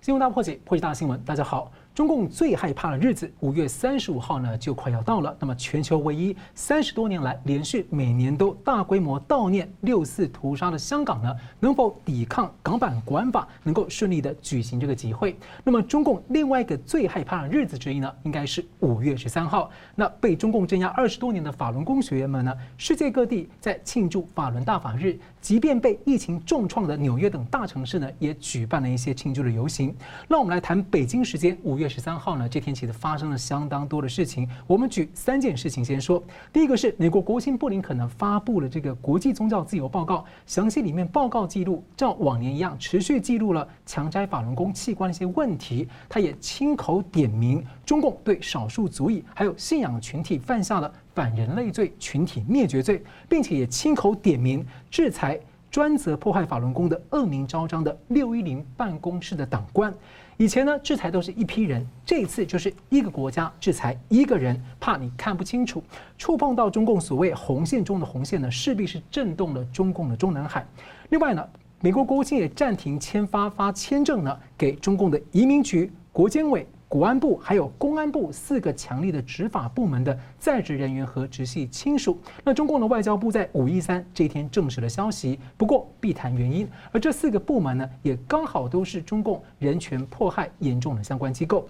新闻大破解，破解大新闻。大家好。中共最害怕的日子，五月三十五号呢，就快要到了。那么，全球唯一三十多年来连续每年都大规模悼念六四屠杀的香港呢，能否抵抗港版国安法，能够顺利的举行这个集会？那么，中共另外一个最害怕的日子之一呢，应该是五月十三号。那被中共镇压二十多年的法轮功学员们呢，世界各地在庆祝法轮大法日，即便被疫情重创的纽约等大城市呢，也举办了一些庆祝的游行。让我们来谈北京时间五月。十三号呢，这天其实发生了相当多的事情。我们举三件事情先说。第一个是美国国务卿布林肯呢发布了这个国际宗教自由报告，详细里面报告记录，照往年一样持续记录了强摘法轮功器官的一些问题。他也亲口点名中共对少数族裔还有信仰群体犯下了反人类罪、群体灭绝罪，并且也亲口点名制裁专责迫害法轮功的恶名昭彰的六一零办公室的党官。以前呢，制裁都是一批人，这一次就是一个国家制裁一个人，怕你看不清楚，触碰到中共所谓红线中的红线呢，势必是震动了中共的中南海。另外呢，美国国务卿也暂停签发发签证呢，给中共的移民局、国监委。国安部还有公安部四个强力的执法部门的在职人员和直系亲属。那中共的外交部在五一三这一天证实了消息，不过避谈原因。而这四个部门呢，也刚好都是中共人权迫害严重的相关机构。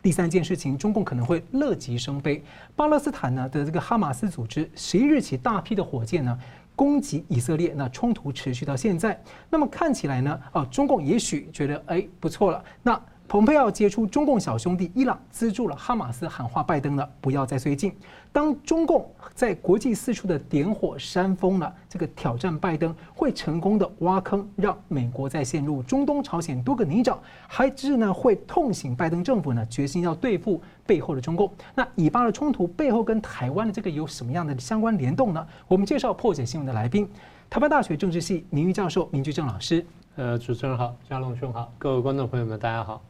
第三件事情，中共可能会乐极生悲。巴勒斯坦呢的这个哈马斯组织十一日起大批的火箭呢攻击以色列，那冲突持续到现在。那么看起来呢，啊，中共也许觉得哎不错了，那。蓬佩奥接触中共小兄弟伊朗，资助了哈马斯，喊话拜登了，不要再绥靖。当中共在国际四处的点火煽风了，这个挑战拜登会成功的挖坑，让美国再陷入中东、朝鲜多个泥沼，还是呢会痛醒拜登政府呢，决心要对付背后的中共。那以巴的冲突背后跟台湾的这个有什么样的相关联动呢？我们介绍破解新闻的来宾，台湾大学政治系名誉教授明居正老师。呃，主持人好，嘉龙兄好，各位观众朋友们，大家好。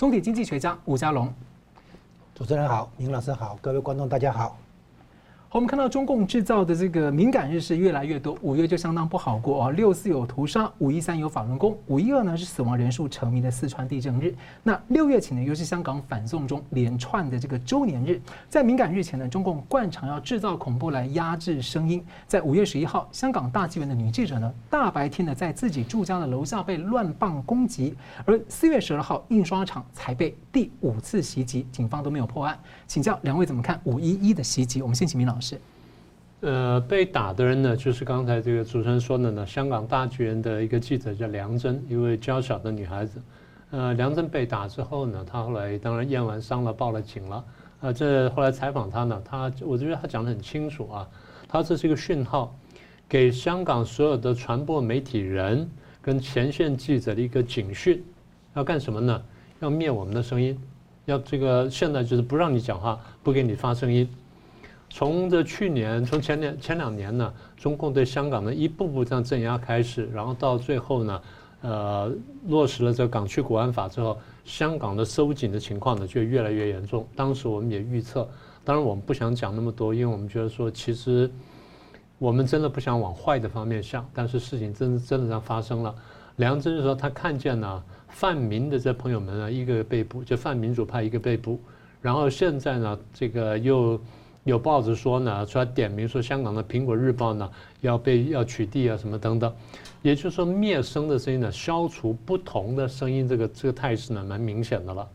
总体经济学家吴家龙，主持人好，明老师好，各位观众大家好。我们看到中共制造的这个敏感日是越来越多，五月就相当不好过啊。六四有屠杀，五一三有法轮功，五一二呢是死亡人数成谜的四川地震日。那六月起呢又是香港反送中连串的这个周年日。在敏感日前呢，中共惯常要制造恐怖来压制声音。在五月十一号，香港大纪元的女记者呢，大白天的在自己住家的楼下被乱棒攻击。而四月十二号，印刷厂才被第五次袭击，警方都没有破案。请教两位怎么看五一一的袭击？我们先请明老是，呃，被打的人呢，就是刚才这个主持人说的呢，香港大剧院的一个记者叫梁真，一位娇小的女孩子。呃，梁真被打之后呢，她后来当然验完伤了，报了警了。呃，这后来采访她呢，她我觉得她讲得很清楚啊，她这是一个讯号，给香港所有的传播媒体人跟前线记者的一个警讯，要干什么呢？要灭我们的声音，要这个现在就是不让你讲话，不给你发声音。从这去年，从前年前两年呢，中共对香港的一步步这样镇压开始，然后到最后呢，呃，落实了这港区国安法之后，香港的收紧的情况呢就越来越严重。当时我们也预测，当然我们不想讲那么多，因为我们觉得说，其实我们真的不想往坏的方面想，但是事情真真的这样发生了。梁真说他看见呢，泛民的这朋友们呢，一个被捕，就泛民主派一个被捕，然后现在呢，这个又。有报纸说呢，出来点名说香港的《苹果日报》呢要被要取缔啊什么等等，也就是说灭声的声音呢，消除不同的声音，这个这个态势呢蛮明显的了。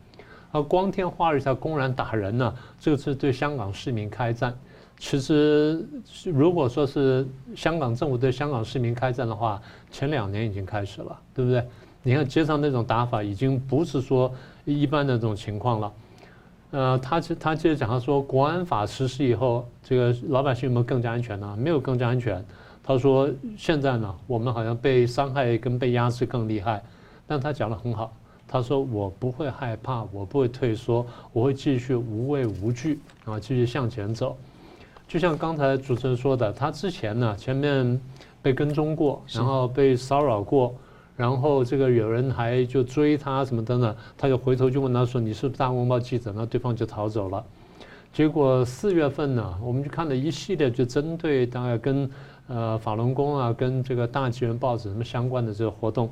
而光天化日下公然打人呢，这个是对香港市民开战。其实如果说是香港政府对香港市民开战的话，前两年已经开始了，对不对？你看街上那种打法，已经不是说一般的这种情况了。呃，他接他接着讲，他说国安法实施以后，这个老百姓有没有更加安全呢？没有更加安全。他说现在呢，我们好像被伤害跟被压制更厉害。但他讲的很好，他说我不会害怕，我不会退缩，我会继续无畏无惧啊，继续向前走。就像刚才主持人说的，他之前呢，前面被跟踪过，然后被骚扰过。然后这个有人还就追他什么等等，他就回头就问他说：“你是不是大公报记者？”那对方就逃走了。结果四月份呢，我们就看了一系列就针对大概跟呃法轮功啊、跟这个大纪元报纸什么相关的这个活动，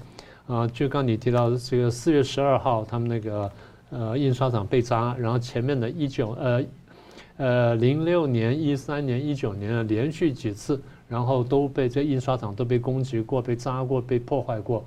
啊，就刚你提到的这个四月十二号，他们那个呃印刷厂被砸，然后前面的一九呃呃零六年、一三年、一九年连续几次，然后都被这印刷厂都被攻击过、被扎过、被破坏过，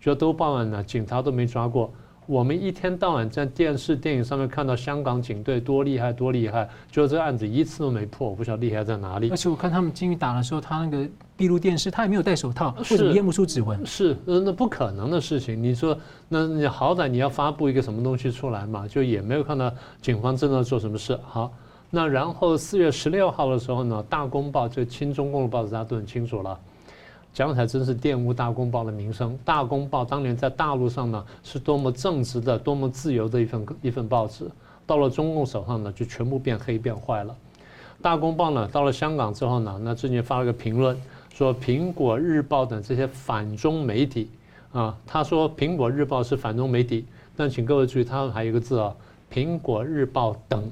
就都报案了，警察都没抓过。我们一天到晚在电视、电影上面看到香港警队多厉害、多厉害，就这案子一次都没破，我不晓得厉害在哪里。而且我看他们进去打的时候，他那个闭路电视他也没有戴手套，为什么验不出指纹？是，那不可能的事情。你说，那你好歹你要发布一个什么东西出来嘛？就也没有看到警方真的做什么事。好，那然后四月十六号的时候呢，《大公报》就亲中共的报纸，大家都很清楚了。讲起来真是玷污《大公报》的名声。《大公报》当年在大陆上呢，是多么正直的、多么自由的一份一份报纸，到了中共手上呢，就全部变黑变坏了。《大公报》呢，到了香港之后呢，那最近发了个评论，说《苹果日报》等这些反中媒体啊，他说《苹果日报》是反中媒体，但请各位注意，他还有一个字啊，《苹果日报》等，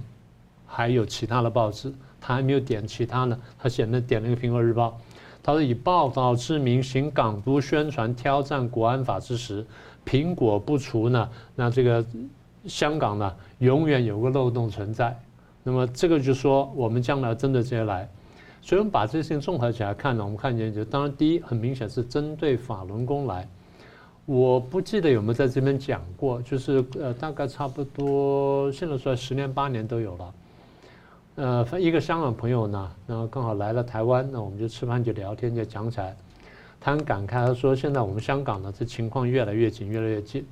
还有其他的报纸，他还没有点其他呢，他显得点了一个《苹果日报》。他说：“以报道之名行港独宣传挑战国安法之时，苹果不除呢？那这个香港呢，永远有个漏洞存在。那么这个就说我们将来针对这些来，所以我们把这些事情综合起来看呢，我们看见就当然第一很明显是针对法轮功来。我不记得有没有在这边讲过，就是呃大概差不多现在说十年八年都有了。”呃，一个香港朋友呢，然后刚好来了台湾，那我们就吃饭就聊天就讲起来，他很感慨，他说现在我们香港呢，这情况越来越紧，越来越近。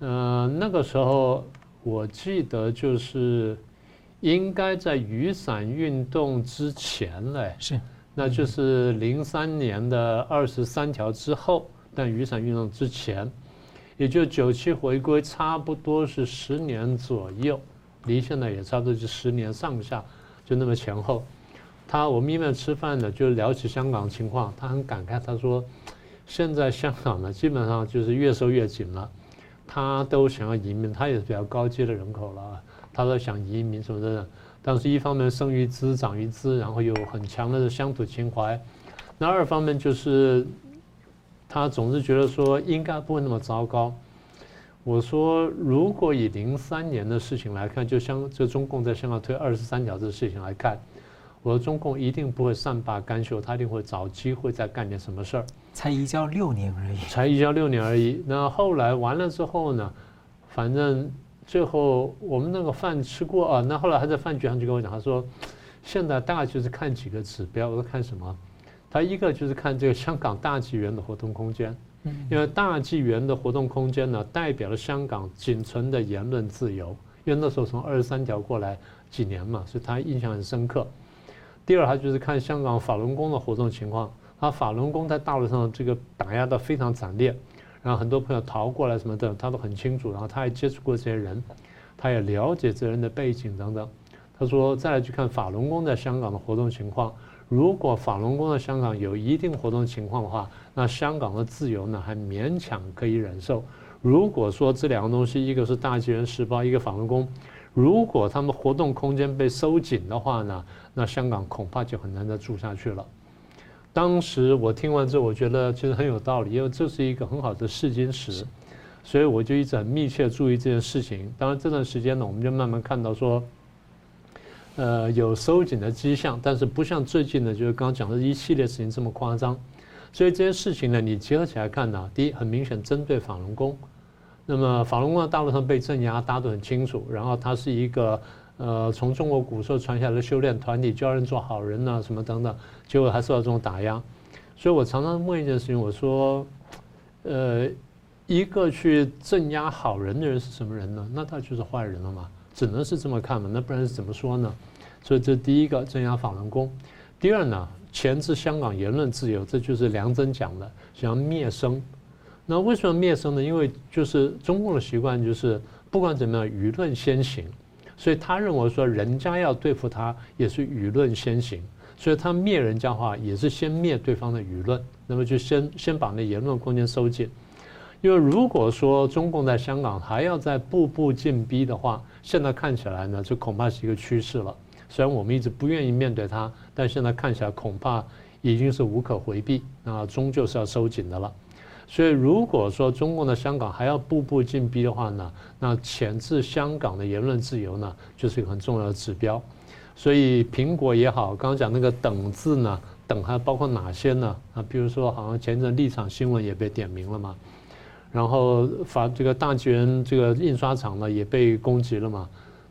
呃，那个时候我记得就是应该在雨伞运动之前嘞，是，那就是零三年的二十三条之后，但雨伞运动之前，也就九七回归差不多是十年左右。离现在也差不多就十年上下，就那么前后。他我们一面吃饭呢，就聊起香港情况，他很感慨，他说：“现在香港呢，基本上就是越收越紧了。他都想要移民，他也是比较高阶的人口了，他都想移民什么的。但是一方面生于资长于资，然后有很强的乡土情怀；那二方面就是他总是觉得说应该不会那么糟糕。”我说，如果以零三年的事情来看，就香就中共在香港推二十三条这个事情来看，我说中共一定不会善罢甘休，他一定会找机会再干点什么事儿。才移交六年而已，才移交六年而已。那后来完了之后呢？反正最后我们那个饭吃过啊。那后来他在饭局上就跟我讲，他说，现在大概就是看几个指标。我说看什么？他一个就是看这个香港大纪元的活动空间。因为大纪元的活动空间呢，代表了香港仅存的言论自由。因为那时候从二十三条过来几年嘛，所以他印象很深刻。第二，他就是看香港法轮功的活动情况。他法轮功在大陆上这个打压的非常惨烈，然后很多朋友逃过来什么的，他都很清楚。然后他也接触过这些人，他也了解这些人的背景等等。他说再来去看法轮功在香港的活动情况。如果法轮功在香港有一定活动情况的话，那香港的自由呢还勉强可以忍受。如果说这两个东西，一个是大纪元时报，一个法轮功，如果他们活动空间被收紧的话呢，那香港恐怕就很难再住下去了。当时我听完之后，我觉得其实很有道理，因为这是一个很好的试金石，所以我就一直很密切注意这件事情。当然这段时间呢，我们就慢慢看到说。呃，有收紧的迹象，但是不像最近呢，就是刚刚讲的一系列事情这么夸张。所以这些事情呢，你结合起来看呢，第一，很明显针对法轮功。那么法轮功在大陆上被镇压，大家都很清楚。然后它是一个呃，从中国古时候传下来的修炼团体，教人做好人呐、啊，什么等等，结果还受到这种打压。所以我常常问一件事情，我说，呃，一个去镇压好人的人是什么人呢？那他就是坏人了嘛？只能是这么看嘛，那不然怎么说呢？所以这第一个镇压法轮功，第二呢，钳制香港言论自由，这就是梁真讲的，想要灭声。那为什么灭声呢？因为就是中共的习惯就是不管怎么样，舆论先行，所以他认为说人家要对付他也是舆论先行，所以他灭人家的话也是先灭对方的舆论，那么就先先把那言论空间收紧。因为如果说中共在香港还要再步步进逼的话，现在看起来呢，这恐怕是一个趋势了。虽然我们一直不愿意面对它，但现在看起来恐怕已经是无可回避，那终究是要收紧的了。所以如果说中共的香港还要步步进逼的话呢，那钳制香港的言论自由呢，就是一个很重要的指标。所以苹果也好，刚刚讲那个等字呢，等还包括哪些呢？啊，比如说好像前阵立场新闻也被点名了嘛，然后法这个大纪元这个印刷厂呢也被攻击了嘛。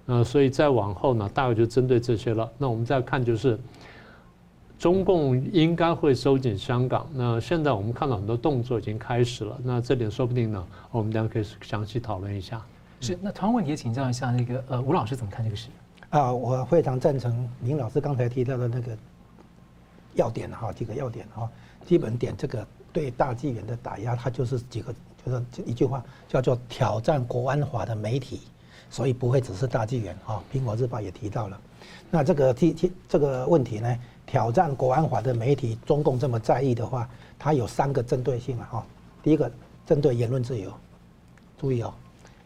呃，所以再往后呢，大概就针对这些了。那我们再看，就是中共应该会收紧香港。那现在我们看到很多动作已经开始了。那这点说不定呢，我们等下可以详细讨论一下。是，那同样问题也请教一下那个呃吴老师怎么看这个事？啊，我非常赞成林老师刚才提到的那个要点哈，几个要点哈，基本点这个对大纪元的打压，它就是几个，就是一句话叫做挑战国安法的媒体。所以不会只是大纪元啊，《苹果日报》也提到了。那这个提提这个问题呢，挑战国安法的媒体，中共这么在意的话，它有三个针对性啊。哈，第一个针对言论自由，注意哦，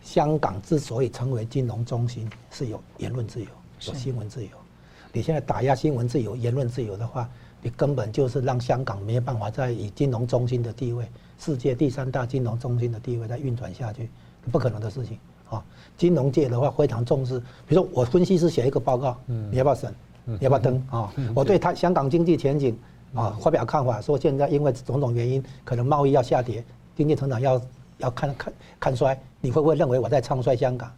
香港之所以成为金融中心，是有言论自由，有新闻自由。你现在打压新闻自由、言论自由的话，你根本就是让香港没有办法再以金融中心的地位、世界第三大金融中心的地位再运转下去，不可能的事情。啊，金融界的话非常重视。比如说，我分析师写一个报告，你要不要审？你要不要登？啊，我对他香港经济前景啊发表看法，说现在因为种种原因，可能贸易要下跌，经济成长要要看看看衰。你会不会认为我在唱衰香港？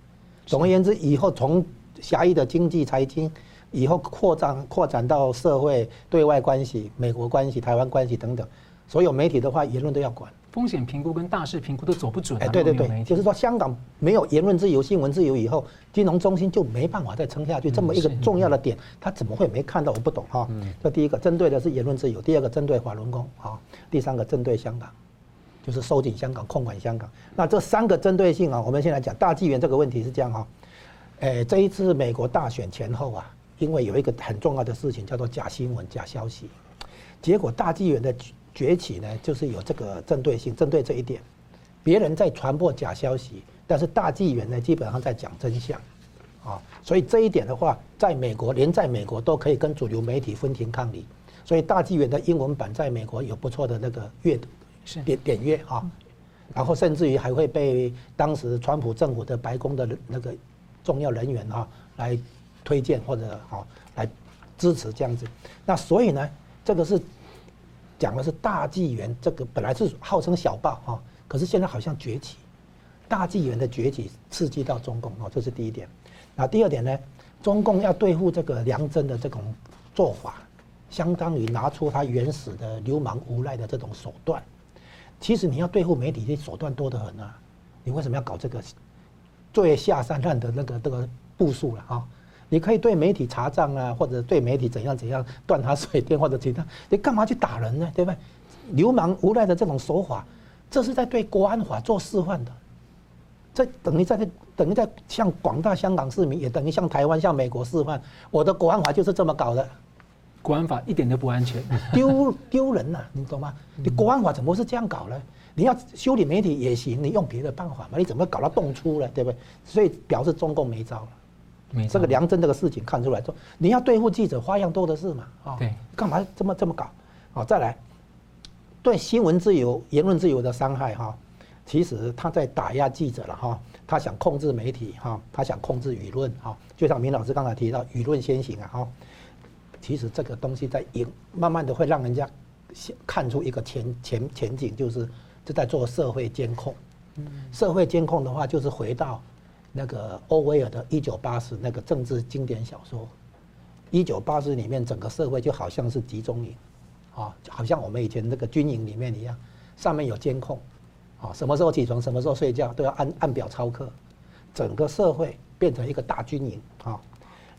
总而言之，以后从狭义的经济财经，以后扩张扩展到社会对外关系、美国关系、台湾关系等等，所有媒体的话，言论都要管。风险评估跟大势评估都走不准。哎，对对对，就是说香港没有言论自由、新闻自由以后，金融中心就没办法再撑下去。这么一个重要的点，他怎么会没看到？我不懂哈。这第一个针对的是言论自由，第二个针对法轮功啊，第三个针对香港，就是收紧香港、控管香港。那这三个针对性啊，我们先来讲大纪元这个问题是这样哈。哎，这一次美国大选前后啊，因为有一个很重要的事情叫做假新闻、假消息，结果大纪元的。崛起呢，就是有这个针对性，针对这一点，别人在传播假消息，但是大纪元呢，基本上在讲真相，啊，所以这一点的话，在美国，连在美国都可以跟主流媒体分庭抗礼，所以大纪元的英文版在美国有不错的那个阅读点点阅啊，然后甚至于还会被当时川普政府的白宫的那个重要人员啊来推荐或者啊来支持这样子，那所以呢，这个是。讲的是大纪元，这个本来是号称小报哈，可是现在好像崛起，大纪元的崛起刺激到中共哦，这是第一点。那第二点呢，中共要对付这个梁振的这种做法，相当于拿出他原始的流氓无赖的这种手段。其实你要对付媒体，的手段多得很啊，你为什么要搞这个最下三滥的那个这个部署了啊？你可以对媒体查账啊，或者对媒体怎样怎样断他水电或者其他，你干嘛去打人呢？对不对？流氓无赖的这种手法，这是在对国安法做示范的。这等于在等于在向广大香港市民，也等于向台湾、向美国示范，我的国安法就是这么搞的。国安法一点都不安全，丢丢人呐、啊，你懂吗？你国安法怎么是这样搞呢？你要修理媒体也行，你用别的办法嘛？你怎么搞到动粗了？对不对？所以表示中共没招了。这个梁振这个事情看出来说，你要对付记者花样多的是嘛？啊，对，干嘛这么这么搞？哦，再来，对新闻自由、言论自由的伤害哈，其实他在打压记者了哈，他想控制媒体哈，他想控制舆论哈，就像明老师刚才提到，舆论先行啊哈，其实这个东西在影，慢慢的会让人家看出一个前前前景，就是就在做社会监控。社会监控的话，就是回到。那个欧威尔的《一九八四》那个政治经典小说，《一九八四》里面整个社会就好像是集中营，啊，好像我们以前那个军营里面一样，上面有监控，啊，什么时候起床，什么时候睡觉都要按按表操课，整个社会变成一个大军营啊。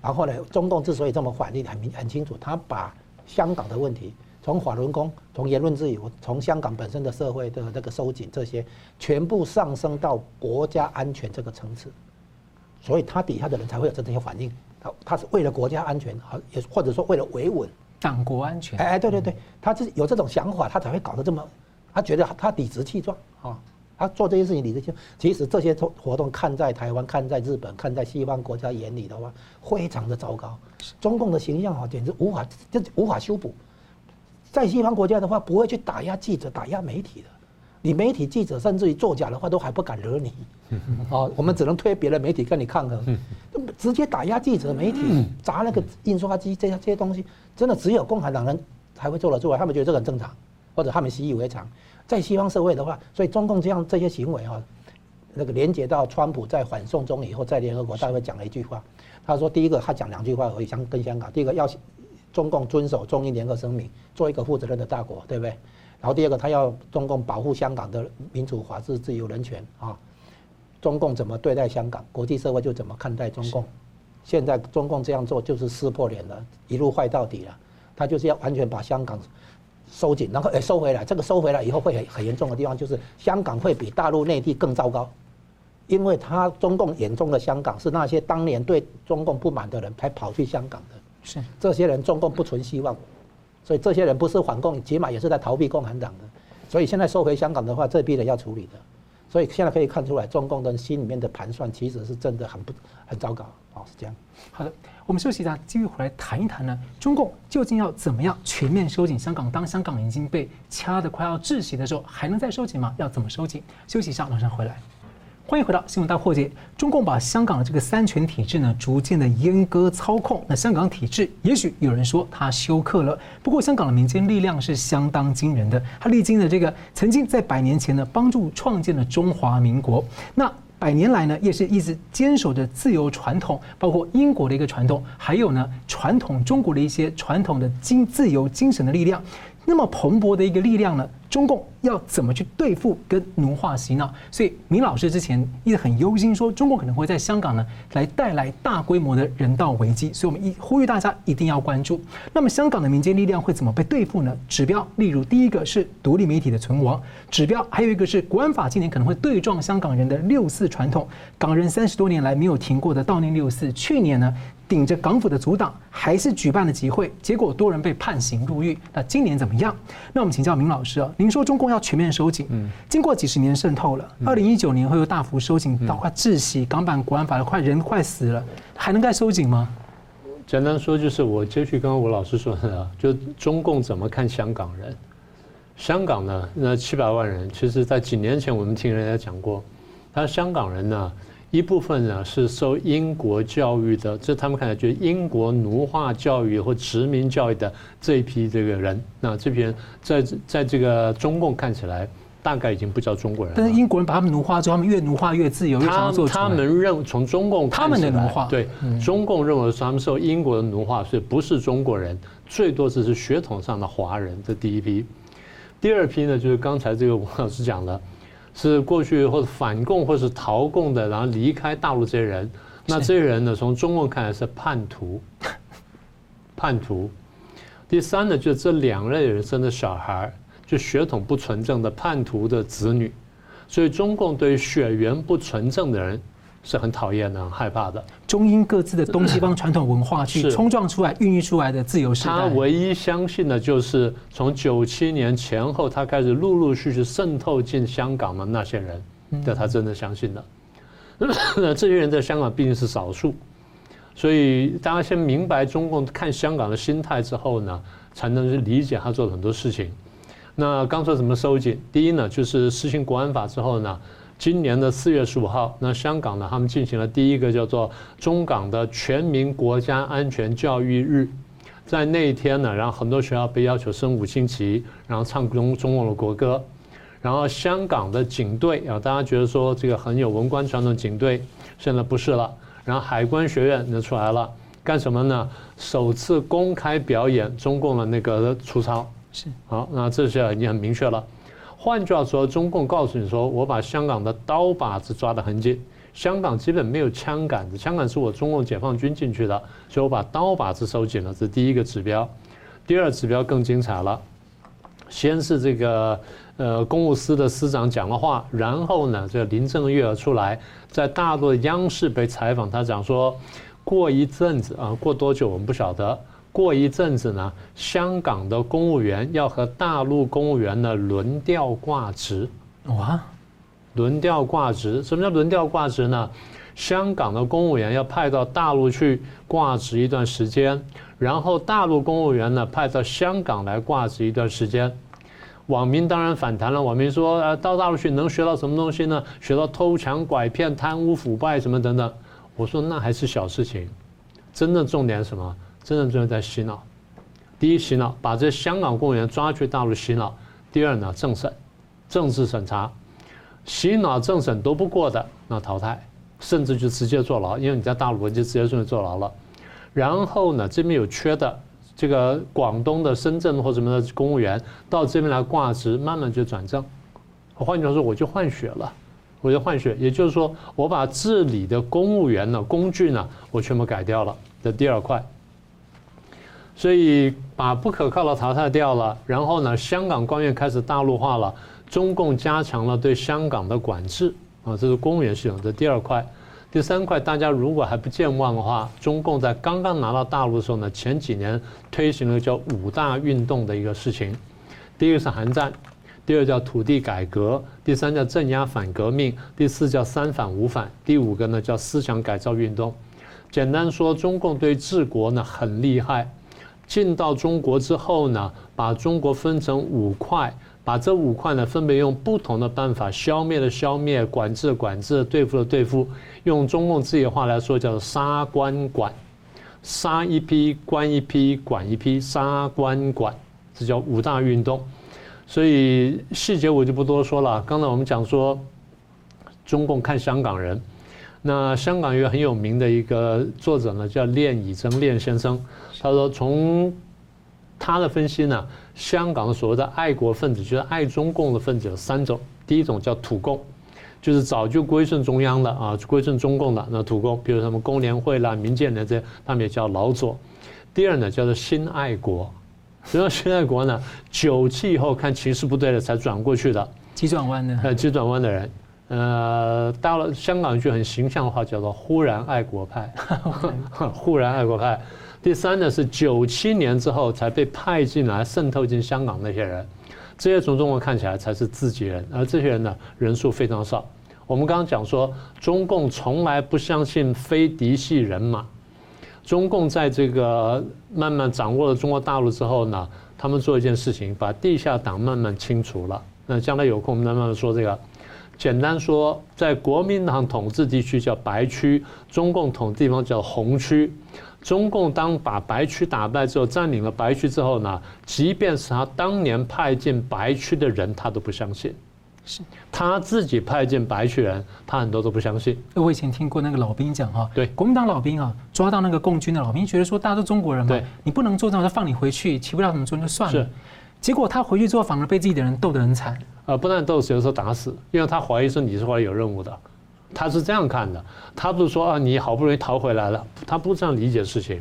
然后呢，中共之所以这么反应很明很清楚，他把香港的问题，从法轮功，从言论自由，从香港本身的社会的那个收紧这些，全部上升到国家安全这个层次。所以他底下的人才会有这些反应，他他是为了国家安全，好也或者说为了维稳党国安全。哎对对对，他是有这种想法，他才会搞得这么，他觉得他理直气壮啊，他做这些事情理直气壮。其实这些活动看在台湾、看在日本、看在西方国家眼里的话，非常的糟糕。中共的形象啊，简直无法就无法修补。在西方国家的话，不会去打压记者、打压媒体的。你媒体记者甚至于作假的话都还不敢惹你，哦，我们只能推别的媒体跟你抗衡，直接打压记者媒体，砸那个印刷机这些这些东西，真的只有共产党人才会做得出来，他们觉得这个很正常，或者他们习以为常。在西方社会的话，所以中共这样这些行为哈，那个连接到川普在反送中以后，在联合国大会讲了一句话，他说第一个他讲两句话而已，想跟香港，第一个要中共遵守中英联合声明，做一个负责任的大国，对不对？然后第二个，他要中共保护香港的民主、法治、自由、人权啊。中共怎么对待香港，国际社会就怎么看待中共。现在中共这样做就是撕破脸了，一路坏到底了。他就是要完全把香港收紧，然后诶收回来。这个收回来以后会很很严重的地方就是香港会比大陆内地更糟糕，因为他中共眼中的香港是那些当年对中共不满的人才跑去香港的，是这些人中共不存希望。所以这些人不是反共，起码也是在逃避共产党的。所以现在收回香港的话，这批人要处理的。所以现在可以看出来，中共的心里面的盘算其实是真的很不很糟糕哦，是这样。好的，我们休息一下，继续回来谈一谈呢，中共究竟要怎么样全面收紧香港？当香港已经被掐得快要窒息的时候，还能再收紧吗？要怎么收紧？休息一下，马上回来。欢迎回到新闻大破解。中共把香港的这个三权体制呢，逐渐的阉割操控。那香港体制，也许有人说它休克了。不过，香港的民间力量是相当惊人的。它历经了这个，曾经在百年前呢，帮助创建了中华民国。那百年来呢，也是一直坚守着自由传统，包括英国的一个传统，还有呢，传统中国的一些传统的精自由精神的力量。那么蓬勃的一个力量呢，中共要怎么去对付跟奴化洗脑？所以明老师之前一直很忧心，说中共可能会在香港呢来带来大规模的人道危机，所以我们一呼吁大家一定要关注。那么香港的民间力量会怎么被对付呢？指标，例如第一个是独立媒体的存亡，指标还有一个是国安法今年可能会对撞香港人的六四传统，港人三十多年来没有停过的悼念六四，去年呢，顶着港府的阻挡，还是举办了集会，结果多人被判刑入狱。那今年怎么样？那我们请教明老师啊，您说中共要全面收紧，经过几十年渗透了，二零一九年会又大幅收紧到快窒息，港版国安法快人快死了，还能再收紧吗？简单说就是我接续刚刚我老师说的，就中共怎么看香港人？香港呢，那七百万人，其实在几年前我们听人家讲过，他香港人呢。一部分呢是受英国教育的，这他们看来就是英国奴化教育或殖民教育的这一批这个人。那这批人在在这个中共看起来，大概已经不叫中国人了。但是英国人把他们奴化之后，他们越奴化越自由。他他们认从中共他们的奴化，对中共认为说他们受英国的奴化，所以不是中国人，最多只是血统上的华人。这第一批，第二批呢，就是刚才这个吴老师讲的。是过去或者反共或是逃共的，然后离开大陆这些人，那这些人呢，从中共看来是叛徒，叛徒。第三呢，就是这两类人生的小孩，就血统不纯正的叛徒的子女，所以中共对于血缘不纯正的人。是很讨厌的，很害怕的。中英各自的东西方传统文化去冲撞出来、孕育出来的自由时代。他唯一相信的就是从九七年前后，他开始陆陆续续渗透进香港的那些人，这他真的相信的。那 这些人在香港毕竟是少数，所以大家先明白中共看香港的心态之后呢，才能去理解他做了很多事情。那刚说怎么收紧？第一呢，就是实行国安法之后呢。今年的四月十五号，那香港呢，他们进行了第一个叫做中港的全民国家安全教育日，在那一天呢，然后很多学校被要求升五星旗，然后唱中中共的国歌，然后香港的警队啊，大家觉得说这个很有文官传统，警队现在不是了，然后海关学院就出来了，干什么呢？首次公开表演中共的那个粗糙，是。好，那这些已经很明确了。换句话说，中共告诉你说，我把香港的刀把子抓得很紧，香港基本没有枪杆子，枪杆是我中共解放军进去的，所以我把刀把子收紧了，这是第一个指标。第二指标更精彩了，先是这个呃公务司的司长讲了话，然后呢，这林郑月娥出来，在大陆的央视被采访，他讲说，过一阵子啊，过多久我们不晓得。过一阵子呢，香港的公务员要和大陆公务员呢轮调挂职。哇，轮调挂职，什么叫轮调挂职呢？香港的公务员要派到大陆去挂职一段时间，然后大陆公务员呢派到香港来挂职一段时间。网民当然反弹了。网民说：“呃，到大陆去能学到什么东西呢？学到偷抢拐骗、贪污腐败什么等等。”我说：“那还是小事情，真的重点是什么？真正重点在洗脑。第一，洗脑，把这香港公务员抓去大陆洗脑；第二呢，政审，政治审查，洗脑、政审都不过的，那淘汰，甚至就直接坐牢，因为你在大陆就直接送去坐牢了。然后呢，这边有缺的。”这个广东的深圳或什么的公务员到这边来挂职，慢慢就转正。换句话说，我就换血了，我就换血。也就是说，我把治理的公务员呢、工具呢，我全部改掉了。的第二块，所以把不可靠的淘汰掉了。然后呢，香港官员开始大陆化了，中共加强了对香港的管制啊，这是公务员系统的第二块。第三块，大家如果还不健忘的话，中共在刚刚拿到大陆的时候呢，前几年推行了叫五大运动的一个事情。第一个是韩战，第二叫土地改革，第三叫镇压反革命，第四叫三反五反，第五个呢叫思想改造运动。简单说，中共对治国呢很厉害。进到中国之后呢，把中国分成五块。把这五块呢，分别用不同的办法消灭的消灭，管制的管制，对付的对付。用中共自己的话来说，叫做杀关管，杀一批，关一批，管一批，杀关管，这叫五大运动。所以细节我就不多说了。刚才我们讲说，中共看香港人，那香港一个很有名的一个作者呢，叫练以真练先生，他说从。他的分析呢，香港所谓的爱国分子，就是爱中共的分子有三种。第一种叫土共，就是早就归顺中央的啊，归顺中共的那土共，比如什么工联会啦、民建联这些，他们也叫老左。第二呢，叫做新爱国，什么新爱国呢？九七以后看情势不对了，才转过去的。急转弯的。呃，急转弯的人，呃，到了香港一句很形象的话，叫做忽然爱国派，忽然爱国派。第三呢，是九七年之后才被派进来渗透进香港那些人，这些从中国看起来才是自己人，而这些人呢，人数非常少。我们刚刚讲说，中共从来不相信非嫡系人马。中共在这个慢慢掌握了中国大陆之后呢，他们做一件事情，把地下党慢慢清除了。那将来有空我们再慢慢说这个。简单说，在国民党统治地区叫白区，中共统治地方叫红区。中共当把白区打败之后，占领了白区之后呢，即便是他当年派进白区的人，他都不相信。是他自己派进白区人，他很多都不相信。我以前听过那个老兵讲哈，对，国民党老兵啊，抓到那个共军的老兵，觉得说大家都中国人嘛，你不能作战，就放你回去，起不了什么作用就算了。结果他回去之后，反而被自己的人斗得很惨。呃，不但斗死，有时候打死，因为他怀疑说你是回来有任务的。他是这样看的，他不是说啊，你好不容易逃回来了，他不这样理解事情。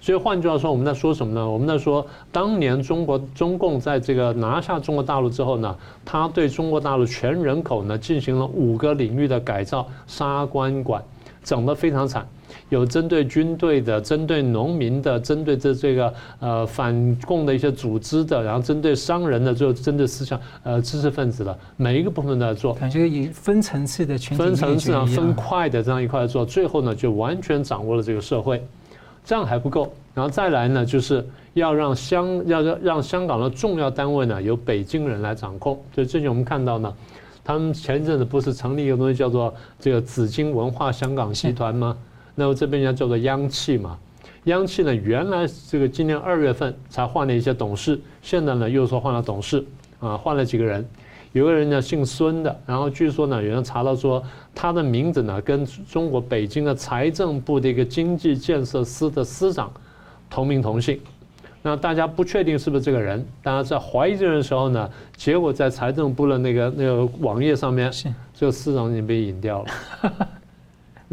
所以换句话说，我们在说什么呢？我们在说，当年中国中共在这个拿下中国大陆之后呢，他对中国大陆全人口呢进行了五个领域的改造，杀关管，整得非常惨。有针对军队的，针对农民的，针对这这个呃反共的一些组织的，然后针对商人的，就针对思想呃知识分子的，每一个部分都在做。感觉以分层次的群体分层次啊，分块的这样一块做，最后呢就完全掌握了这个社会。这样还不够，然后再来呢，就是要让香要让让香港的重要单位呢由北京人来掌控。所以最近我们看到呢，他们前一阵子不是成立一个东西叫做这个紫金文化香港集团吗？那么这边要叫做央企嘛，央企呢原来这个今年二月份才换了一些董事，现在呢又说换了董事，啊换了几个人，有个人呢姓孙的，然后据说呢有人查到说他的名字呢跟中国北京的财政部的一个经济建设司的司长同名同姓，那大家不确定是不是这个人，大家在怀疑这个人的时候呢，结果在财政部的那个那个网页上面，这个司长已经被隐掉了。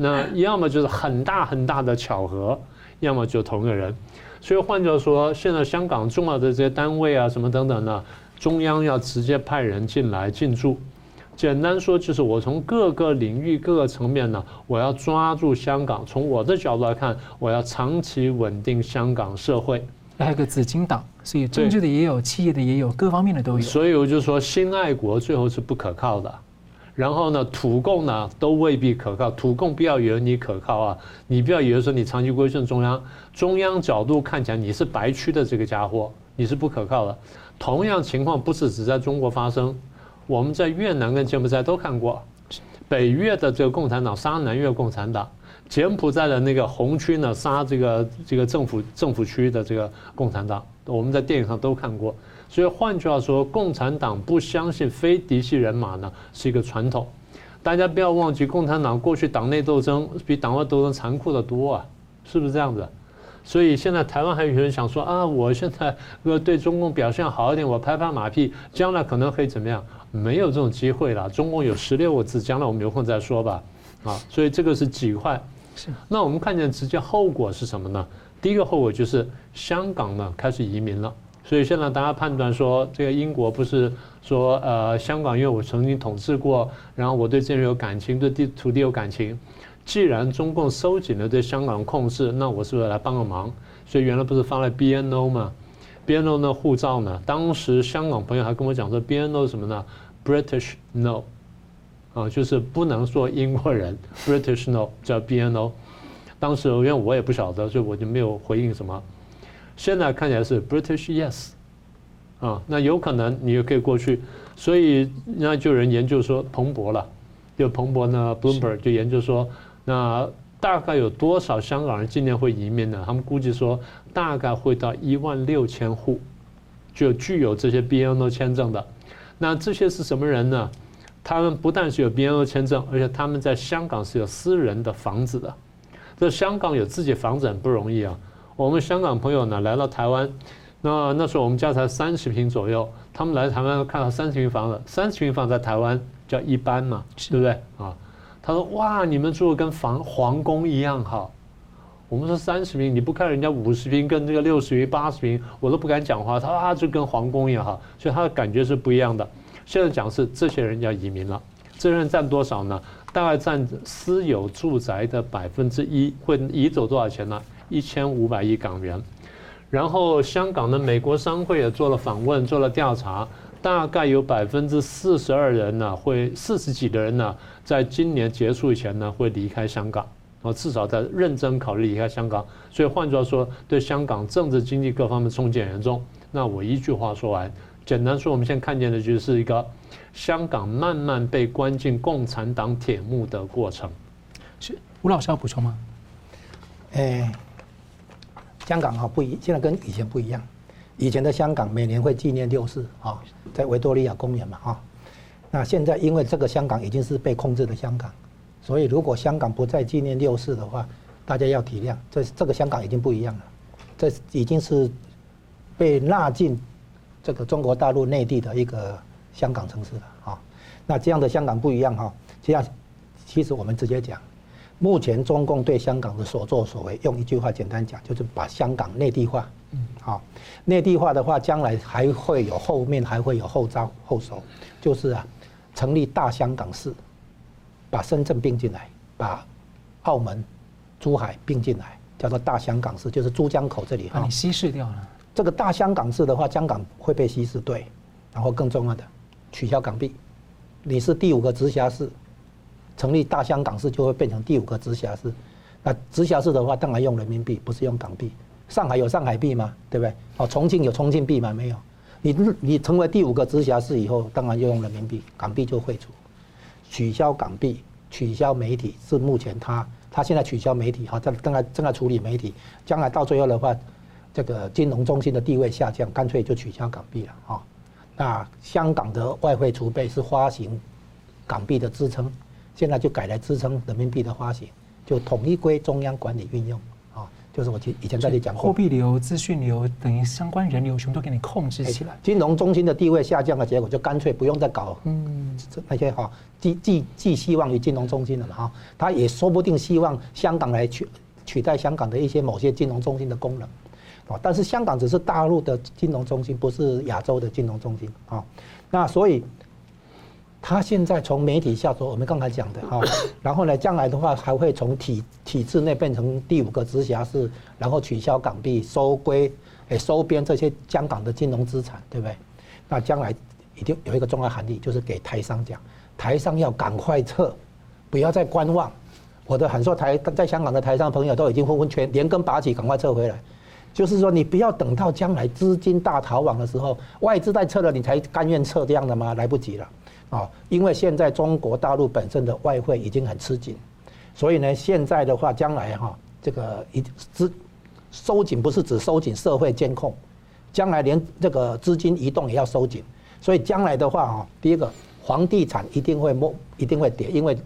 那要么就是很大很大的巧合，要么就同一个人。所以换句话说，现在香港重要的这些单位啊，什么等等呢，中央要直接派人进来进驻。简单说，就是我从各个领域、各个层面呢，我要抓住香港。从我的角度来看，我要长期稳定香港社会。还有个紫金党，所以政治的也有，企业的也有，各方面的都有。所以我就说，新爱国最后是不可靠的。然后呢，土共呢都未必可靠。土共不要以为你可靠啊，你不要以为说你长期归顺中央，中央角度看起来你是白区的这个家伙，你是不可靠的。同样情况不是只在中国发生，我们在越南跟柬埔寨都看过，北越的这个共产党杀南越共产党，柬埔寨的那个红区呢杀这个这个政府政府区的这个共产党，我们在电影上都看过。所以换句话说，共产党不相信非嫡系人马呢是一个传统。大家不要忘记，共产党过去党内斗争比党外斗争残酷得多啊，是不是这样子？所以现在台湾还有人想说啊，我现在如果对中共表现好一点，我拍拍马屁，将来可能可以怎么样？没有这种机会了。中共有十六个字，将来我们有空再说吧。啊，所以这个是几块。是。那我们看见直接后果是什么呢？第一个后果就是香港呢开始移民了。所以现在大家判断说，这个英国不是说呃香港，因为我曾经统治过，然后我对这里有感情，对地土地有感情。既然中共收紧了对香港控制，那我是不是来帮个忙？所以原来不是发了 BNO 吗？BNO 的护照呢？当时香港朋友还跟我讲说，BNO 什么呢？British No，啊，就是不能说英国人，British No 叫 BNO。当时因为我也不晓得，所以我就没有回应什么。现在看起来是 British Yes，啊，那有可能你也可以过去。所以那就有人研究说，彭博了，就彭博呢，Bloomberg 就研究说。那大概有多少香港人今年会移民呢？他们估计说，大概会到一万六千户，就具有这些 BNO 签证的。那这些是什么人呢？他们不但是有 BNO 签证，而且他们在香港是有私人的房子的。这香港有自己房子很不容易啊。我们香港朋友呢来到台湾，那那时候我们家才三十平左右，他们来台湾看到三十平房子，三十平房在台湾叫一般嘛，对不对啊？他说：“哇，你们住的跟房皇宫一样好。我们说三十平，你不看人家五十平跟这个六十平、八十平，我都不敢讲话。他说啊，就跟皇宫一样好，所以他的感觉是不一样的。现在讲是这些人要移民了，这些人占多少呢？大概占私有住宅的百分之一，会移走多少钱呢？一千五百亿港元。然后香港的美国商会也做了访问，做了调查。”大概有百分之四十二人呢，会四十几的人呢，在今年结束以前呢，会离开香港，啊，至少在认真考虑离开香港。所以换句话说，对香港政治经济各方面冲击严重。那我一句话说完，简单说，我们现在看见的就是一个香港慢慢被关进共产党铁幕的过程。是吴老师要补充吗？哎，香港哈不一，现在跟以前不一样。以前的香港每年会纪念六四啊，在维多利亚公园嘛啊，那现在因为这个香港已经是被控制的香港，所以如果香港不再纪念六四的话，大家要体谅，这这个香港已经不一样了，这已经是被纳进这个中国大陆内地的一个香港城市了啊。那这样的香港不一样哈，这样其实我们直接讲，目前中共对香港的所作所为，用一句话简单讲，就是把香港内地化。嗯，好，内地化的话，将来还会有后面还会有后招后手，就是啊，成立大香港市，把深圳并进来，把澳门、珠海并进来，叫做大香港市，就是珠江口这里哈。把你稀释掉了。这个大香港市的话，香港会被稀释，对。然后更重要的，取消港币，你是第五个直辖市，成立大香港市就会变成第五个直辖市。那直辖市的话，当然用人民币，不是用港币。上海有上海币吗？对不对？哦，重庆有重庆币吗？没有。你你成为第五个直辖市以后，当然就用人民币，港币就汇出，取消港币，取消媒体，是目前他他现在取消媒体哈，正正在正在处理媒体，将来到最后的话，这个金融中心的地位下降，干脆就取消港币了哈。那香港的外汇储备是发行港币的支撑，现在就改来支撑人民币的发行，就统一归中央管理运用。就是我以前在这里讲过，货币流、资讯流等于相关人流，全部都给你控制起来。金融中心的地位下降的结果，就干脆不用再搞，嗯，那些哈寄寄寄希望于金融中心了嘛哈，他也说不定希望香港来取取代香港的一些某些金融中心的功能，啊，但是香港只是大陆的金融中心，不是亚洲的金融中心啊，那所以。他现在从媒体下手，我们刚才讲的 哈，然后呢，将来的话还会从体体制内变成第五个直辖市，然后取消港币，收归诶收编这些香港的金融资产，对不对？那将来一定有一个重要含义，就是给台商讲，台商要赶快撤，不要再观望。我的很多台在香港的台商朋友都已经纷纷全连根拔起，赶快撤回来。就是说你不要等到将来资金大逃亡的时候，外资在撤了，你才甘愿撤这样的吗？来不及了啊！因为现在中国大陆本身的外汇已经很吃紧，所以呢，现在的话，将来哈，这个一资收紧不是只收紧社会监控，将来连这个资金移动也要收紧，所以将来的话啊，第一个房地产一定会摸一定会跌，因为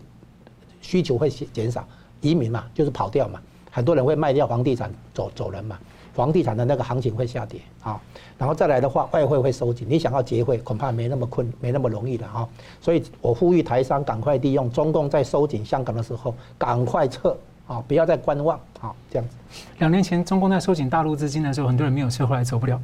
需求会减少，移民嘛就是跑掉嘛，很多人会卖掉房地产走走人嘛。房地产的那个行情会下跌啊，然后再来的话，外汇会收紧，你想要结汇恐怕没那么困，没那么容易了哈。所以我呼吁台商赶快利用中共在收紧香港的时候，赶快撤啊，不要再观望啊，这样子。两年前中共在收紧大陆资金的时候，很多人没有撤，后来走不了。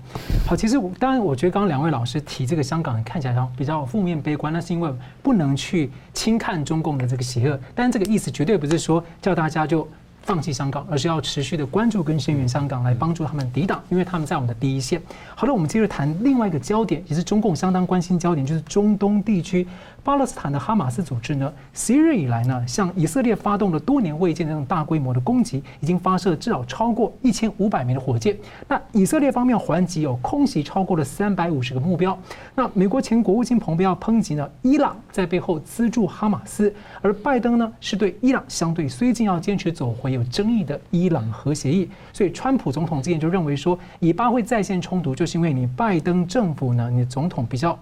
好，其实当然，我觉得刚刚两位老师提这个香港看起来比较负面悲观，那是因为不能去轻看中共的这个邪恶，但这个意思绝对不是说叫大家就。放弃香港，而是要持续的关注跟声援香港，来帮助他们抵挡，因为他们在我们的第一线。好了，我们接着谈另外一个焦点，也是中共相当关心焦点，就是中东地区。巴勒斯坦的哈马斯组织呢，十日以来呢，向以色列发动了多年未见的这种大规模的攻击，已经发射至少超过一千五百枚的火箭。那以色列方面还击有空袭超过了三百五十个目标。那美国前国务卿蓬佩奥抨击呢，伊朗在背后资助哈马斯，而拜登呢是对伊朗相对虽近，要坚持走回有争议的伊朗核协议。所以川普总统之前就认为说，以巴会再现冲突，就是因为你拜登政府呢，你总统比较。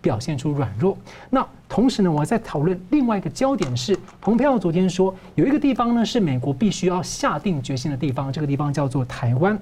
表现出软弱。那同时呢，我在讨论另外一个焦点是，蓬佩奥昨天说有一个地方呢是美国必须要下定决心的地方，这个地方叫做台湾。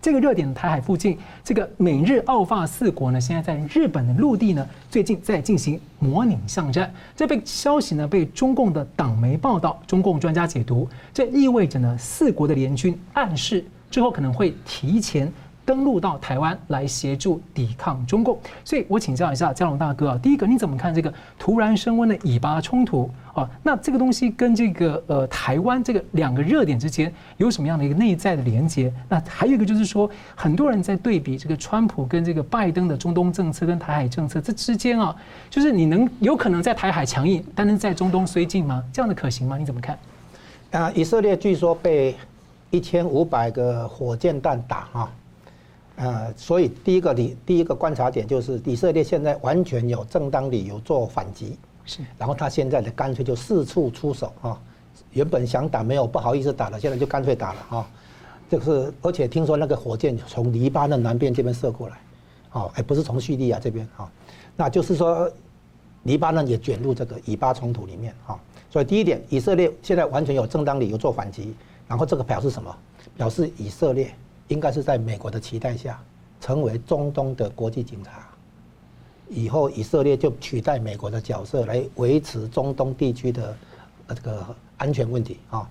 这个热点台海附近，这个美日澳法四国呢，现在在日本的陆地呢，最近在进行模拟巷战。这被消息呢被中共的党媒报道，中共专家解读，这意味着呢四国的联军暗示之后可能会提前。登陆到台湾来协助抵抗中共，所以我请教一下佳龙大哥啊，第一个你怎么看这个突然升温的以巴冲突啊？那这个东西跟这个呃台湾这个两个热点之间有什么样的一个内在的连接？那还有一个就是说，很多人在对比这个川普跟这个拜登的中东政策跟台海政策这之间啊，就是你能有可能在台海强硬，但是在中东绥靖吗？这样的可行吗？你怎么看？啊，以色列据说被一千五百个火箭弹打啊。呃，所以第一个理，第一个观察点就是以色列现在完全有正当理由做反击，是。然后他现在的干脆就四处出手啊，原本想打没有不好意思打了，现在就干脆打了啊。这个是，而且听说那个火箭从黎巴嫩南边这边射过来，哦，哎不是从叙利亚这边啊，那就是说黎巴嫩也卷入这个以巴冲突里面啊。所以第一点，以色列现在完全有正当理由做反击，然后这个表示什么？表示以色列。应该是在美国的期待下，成为中东的国际警察。以后以色列就取代美国的角色，来维持中东地区的这个安全问题啊。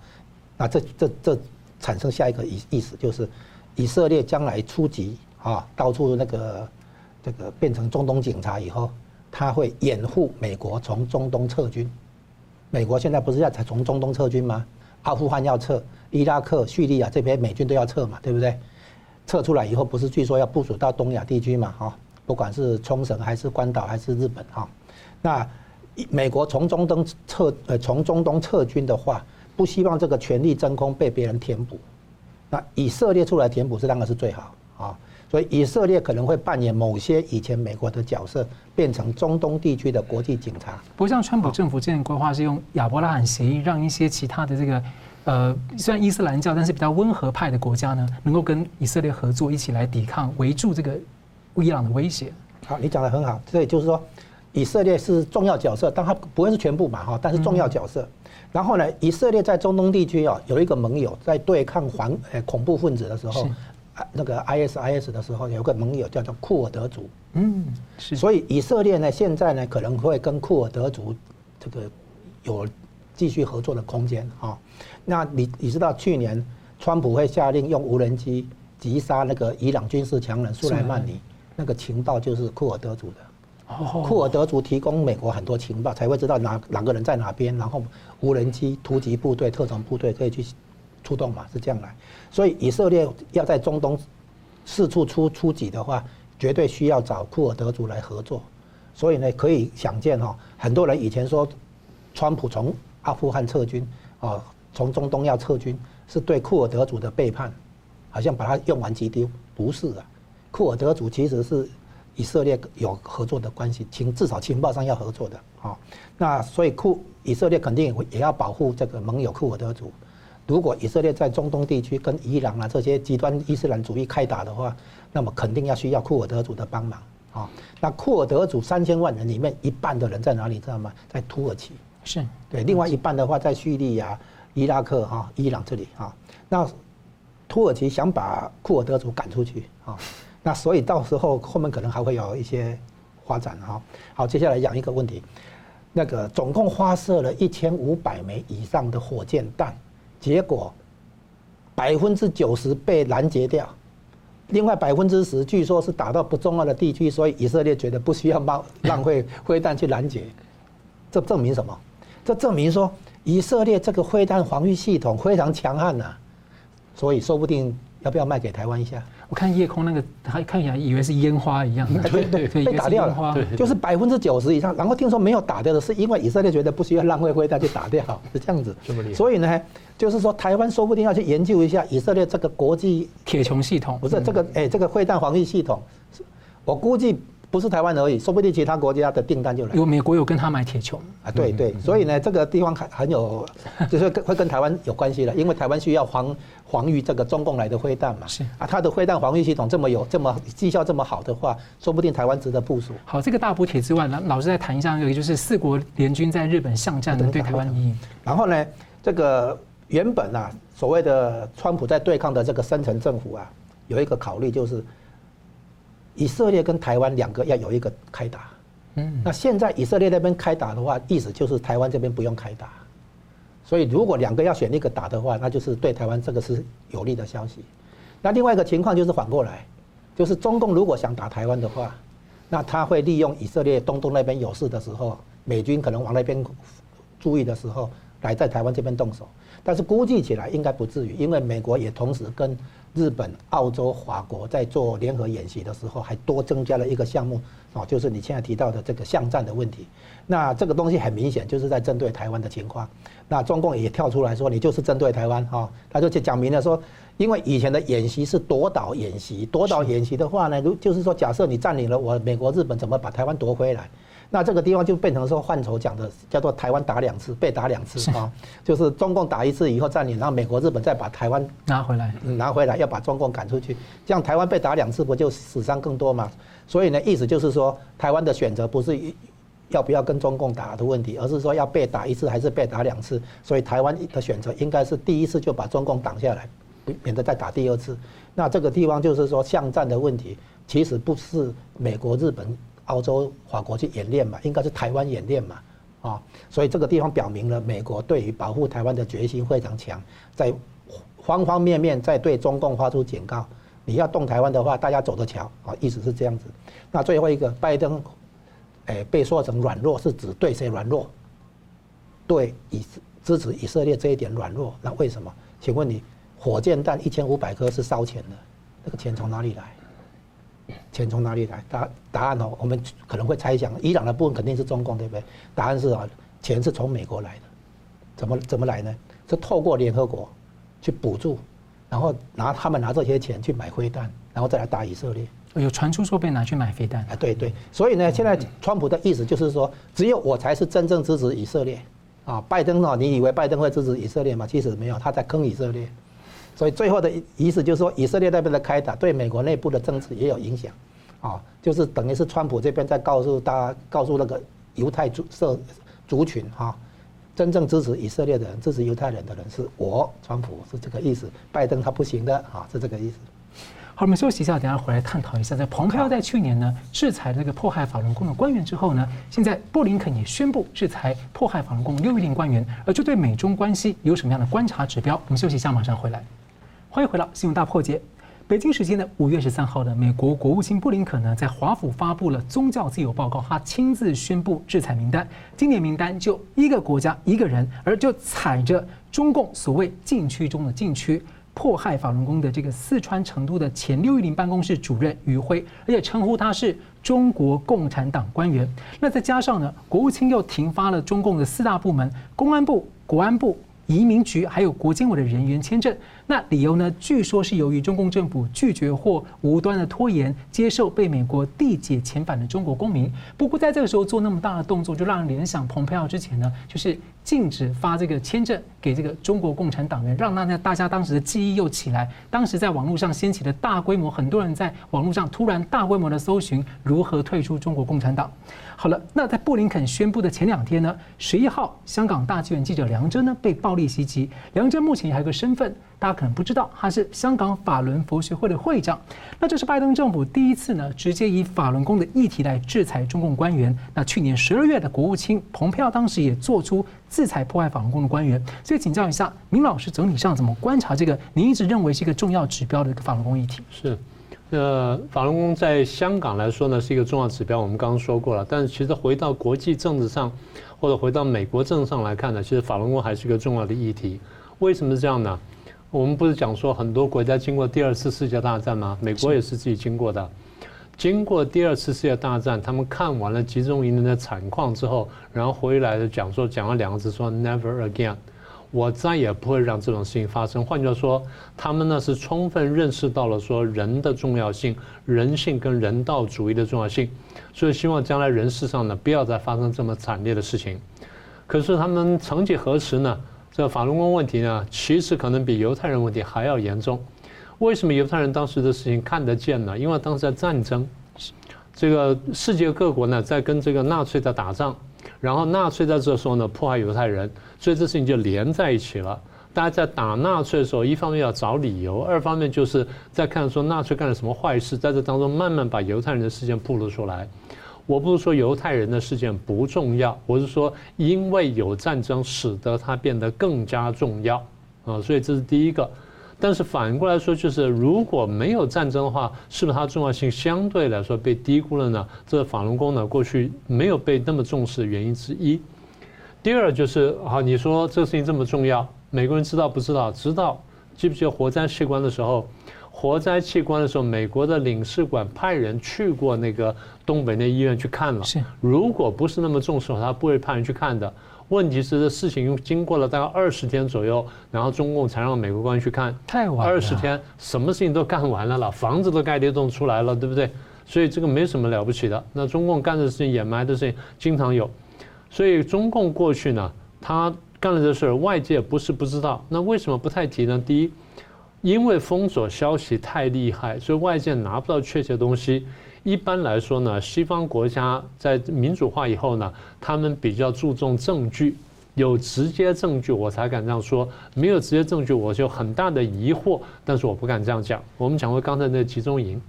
那这这这产生下一个意意思，就是以色列将来出击啊，到处那个这个变成中东警察以后，他会掩护美国从中东撤军。美国现在不是要才从中东撤军吗？阿富汗要撤。伊拉克、叙利亚这边美军都要撤嘛，对不对？撤出来以后，不是据说要部署到东亚地区嘛？哈，不管是冲绳还是关岛还是日本哈，那美国从中东撤呃从中东撤军的话，不希望这个权力真空被别人填补。那以色列出来填补是当然是最好啊，所以以色列可能会扮演某些以前美国的角色，变成中东地区的国际警察。不像川普政府之前规划是用亚伯拉罕协议，让一些其他的这个。呃，虽然伊斯兰教，但是比较温和派的国家呢，能够跟以色列合作，一起来抵抗、围住这个伊朗的威胁。好，你讲的很好，所以就是说，以色列是重要角色，但它不会是全部嘛，哈，但是重要角色。然后呢，以色列在中东地区啊，有一个盟友，在对抗环呃恐怖分子的时候，那个 ISIS 的时候，有个盟友叫做库尔德族。嗯，是。所以以色列呢，现在呢，可能会跟库尔德族这个有继续合作的空间啊。那你你知道去年川普会下令用无人机击杀那个伊朗军事强人苏莱曼尼，那个情报就是库尔德族的。库尔德族提供美国很多情报，才会知道哪两个人在哪边，然后无人机、突击部队、特种部队可以去出动嘛，是这样来。所以以色列要在中东四处出出击的话，绝对需要找库尔德族来合作。所以呢，可以想见哈，很多人以前说川普从阿富汗撤军啊。从中东要撤军，是对库尔德族的背叛，好像把它用完即丢，不是啊。库尔德族其实是以色列有合作的关系，情至少情报上要合作的啊。那所以库以色列肯定也要保护这个盟友库尔德族。如果以色列在中东地区跟伊朗啊这些极端伊斯兰主义开打的话，那么肯定要需要库尔德族的帮忙啊。那库尔德族三千万人里面一半的人在哪里知道吗？在土耳其。是对，另外一半的话在叙利亚、伊拉克哈、伊朗这里哈。那土耳其想把库尔德族赶出去啊，那所以到时候后面可能还会有一些发展哈。好，接下来讲一个问题，那个总共发射了一千五百枚以上的火箭弹。结果百分之九十被拦截掉，另外百分之十据说是打到不重要的地区，所以以色列觉得不需要浪浪费飞弹去拦截。这证明什么？这证明说以色列这个飞弹防御系统非常强悍呐，所以说不定要不要卖给台湾一下？我看夜空那个，还看起来以为是烟花一样，对对对，被打掉了，就是百分之九十以上。然后听说没有打掉的是因为以色列觉得不需要浪费灰弹去打掉，是这样子。所以呢，就是说台湾说不定要去研究一下以色列这个国际铁穹系统，不是这个哎，这个灰弹防御系统，我估计。不是台湾而已，说不定其他国家的订单就来。有美国有跟他买铁球啊，对对，所以呢，这个地方很很有，就是跟会跟台湾有关系了，因为台湾需要防防御这个中共来的飞弹嘛。是啊，它的飞弹防御系统这么有这么绩效这么好的话，说不定台湾值得部署。好，这个大补帖之外呢，老师再谈一下，有一个就是四国联军在日本巷战的对台湾意义。然后呢，这个原本啊，所谓的川普在对抗的这个深层政府啊，有一个考虑就是。以色列跟台湾两个要有一个开打，嗯，那现在以色列那边开打的话，意思就是台湾这边不用开打，所以如果两个要选一个打的话，那就是对台湾这个是有利的消息。那另外一个情况就是反过来，就是中共如果想打台湾的话，那他会利用以色列东东那边有事的时候，美军可能往那边注意的时候，来在台湾这边动手。但是估计起来应该不至于，因为美国也同时跟。日本、澳洲、法国在做联合演习的时候，还多增加了一个项目，哦，就是你现在提到的这个巷战的问题。那这个东西很明显就是在针对台湾的情况。那中共也跳出来说，你就是针对台湾，哈，他就讲明了说，因为以前的演习是夺岛演习，夺岛演习的话呢，如就是说，假设你占领了我美国、日本，怎么把台湾夺回来？那这个地方就变成说换头讲的叫做台湾打两次，被打两次啊，就是中共打一次以后占领，然后美国日本再把台湾拿回来，拿回来要把中共赶出去，这样台湾被打两次不就死伤更多嘛？所以呢，意思就是说台湾的选择不是要不要跟中共打的问题，而是说要被打一次还是被打两次。所以台湾的选择应该是第一次就把中共挡下来，免得再打第二次。那这个地方就是说巷战的问题，其实不是美国日本。澳洲、法国去演练嘛，应该是台湾演练嘛，啊，所以这个地方表明了美国对于保护台湾的决心非常强，在方方面面在对中共发出警告，你要动台湾的话，大家走着瞧啊，意思是这样子。那最后一个，拜登，诶，被说成软弱，是指对谁软弱？对以支持以色列这一点软弱，那为什么？请问你，火箭弹一千五百颗是烧钱的，那个钱从哪里来？钱从哪里来？答答案哦，我们可能会猜想，伊朗的部分肯定是中共，对不对？答案是啊，钱是从美国来的，怎么怎么来呢？是透过联合国去补助，然后拿他们拿这些钱去买飞弹，然后再来打以色列。有传出说被拿去买飞弹啊？对对，所以呢，现在川普的意思就是说，只有我才是真正支持以色列啊。拜登呢？你以为拜登会支持以色列吗？其实没有，他在坑以色列。所以最后的意思就是说，以色列那边的开打对美国内部的政治也有影响，啊，就是等于是川普这边在告诉大家，告诉那个犹太族社族群哈，真正支持以色列的人，支持犹太人的人是我，川普是这个意思，拜登他不行的啊，是这个意思。好，我们休息一下，等下回来探讨一下，在蓬佩奥在去年呢制裁这个迫害法轮功的官员之后呢，现在布林肯也宣布制裁迫害法轮功六一零官员，而这对美中关系有什么样的观察指标？我们休息一下，马上回来。欢迎回到《新闻大破解》。北京时间的五月十三号的美国国务卿布林肯呢，在华府发布了宗教自由报告，他亲自宣布制裁名单。今年名单就一个国家一个人，而就踩着中共所谓禁区中的禁区，迫害法轮功的这个四川成都的前六一零办公室主任于辉，而且称呼他是中国共产党官员。那再加上呢，国务卿又停发了中共的四大部门：公安部、国安部。移民局还有国监委的人员签证。那理由呢？据说是由于中共政府拒绝或无端的拖延接受被美国缔结遣返的中国公民。不过在这个时候做那么大的动作，就让人联想，蓬佩奥之前呢，就是禁止发这个签证给这个中国共产党员，让大家大家当时的记忆又起来。当时在网络上掀起了大规模，很多人在网络上突然大规模的搜寻如何退出中国共产党。好了，那在布林肯宣布的前两天呢，十一号，香港大纪元记者梁真呢被暴力袭击。梁真目前还有个身份，大家可能不知道，他是香港法轮佛学会的会长。那这是拜登政府第一次呢，直接以法轮功的议题来制裁中共官员。那去年十二月的国务卿蓬佩奥当时也做出制裁破坏法轮功的官员。所以请教一下，明老师整体上怎么观察这个？您一直认为是一个重要指标的一个法轮功议题？是。呃，法轮功在香港来说呢，是一个重要指标。我们刚刚说过了，但是其实回到国际政治上，或者回到美国政治上来看呢，其实法轮功还是一个重要的议题。为什么是这样呢？我们不是讲说很多国家经过第二次世界大战吗？美国也是自己经过的。经过第二次世界大战，他们看完了集中营的惨况之后，然后回来的讲说，讲了两个字说 “never again”。我再也不会让这种事情发生。换句话说，他们呢是充分认识到了说人的重要性、人性跟人道主义的重要性，所以希望将来人世上呢不要再发生这么惨烈的事情。可是他们曾几何时呢？这法轮功问题呢，其实可能比犹太人问题还要严重。为什么犹太人当时的事情看得见呢？因为当时在战争，这个世界各国呢在跟这个纳粹在打仗。然后纳粹在这时候呢迫害犹太人，所以这事情就连在一起了。大家在打纳粹的时候，一方面要找理由，二方面就是在看说纳粹干了什么坏事，在这当中慢慢把犹太人的事件暴露出来。我不是说犹太人的事件不重要，我是说因为有战争使得它变得更加重要啊，所以这是第一个。但是反过来说，就是如果没有战争的话，是不是它重要性相对来说被低估了呢？这个法轮功呢，过去没有被那么重视的原因之一。第二就是，好，你说这个事情这么重要，美国人知道不知道？知道。记不记得火灾器官的时候？火灾器官的时候，美国的领事馆派人去过那个东北那医院去看了。是。如果不是那么重视的话，他不会派人去看的。问题是这事情经过了大概二十天左右，然后中共才让美国官员去看。太晚了。二十天，什么事情都干完了了，房子都盖得动出来了，对不对？所以这个没什么了不起的。那中共干的事情、掩埋的事情经常有，所以中共过去呢，他干了这事儿，外界不是不知道。那为什么不太提呢？第一，因为封锁消息太厉害，所以外界拿不到确切东西。一般来说呢，西方国家在民主化以后呢，他们比较注重证据，有直接证据我才敢这样说，没有直接证据我就很大的疑惑，但是我不敢这样讲。我们讲过刚才那集中营，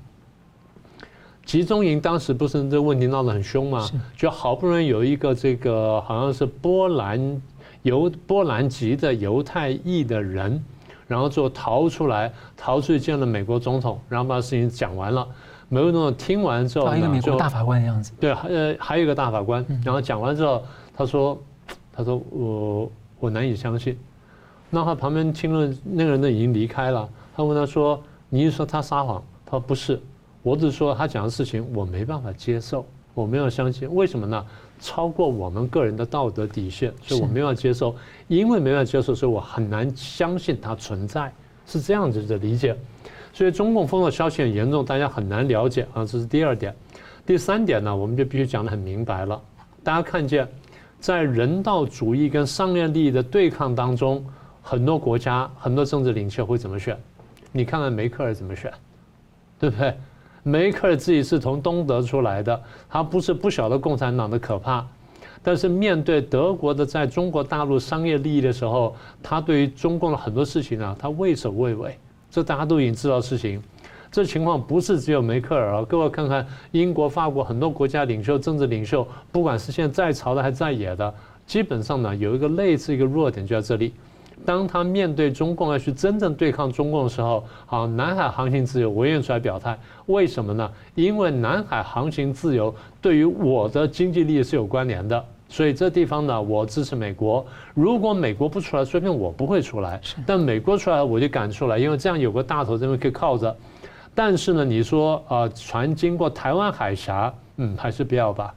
集中营当时不是这问题闹得很凶吗？就好不容易有一个这个好像是波兰犹波兰籍的犹太裔的人，然后就逃出来，逃出去见了美国总统，然后把事情讲完了。美国总统听完之后呢，一个美国大法官的样子。对，呃，还有一个大法官。然后讲完之后，他说：“他说我我难以相信。”那他旁边听了那个人呢已经离开了。他问他说：“你是说他撒谎？”他说：“不是，我只是说他讲的事情我没办法接受，我没有相信。为什么呢？超过我们个人的道德底线，所以我没法接受。因为没办法接受，所以我很难相信它存在，是这样子的理解。”所以中共封锁消息很严重，大家很难了解啊，这是第二点。第三点呢，我们就必须讲得很明白了。大家看见，在人道主义跟商业利益的对抗当中，很多国家、很多政治领袖会怎么选？你看看梅克尔怎么选，对不对？梅克尔自己是从东德出来的，他不是不晓得共产党的可怕，但是面对德国的在中国大陆商业利益的时候，他对于中共的很多事情呢，他畏首畏尾。这大家都已经知道事情，这情况不是只有梅克尔啊。各位看看英国、法国很多国家领袖、政治领袖，不管是现在在朝的还是在野的，基本上呢有一个类似一个弱点就在这里。当他面对中共要去真正对抗中共的时候，好，南海航行自由，我愿意出来表态。为什么呢？因为南海航行自由对于我的经济利益是有关联的。所以这地方呢，我支持美国。如果美国不出来，说不定我不会出来。但美国出来，我就敢出来，因为这样有个大头这边可以靠着。但是呢，你说啊、呃，船经过台湾海峡，嗯，还是不要吧，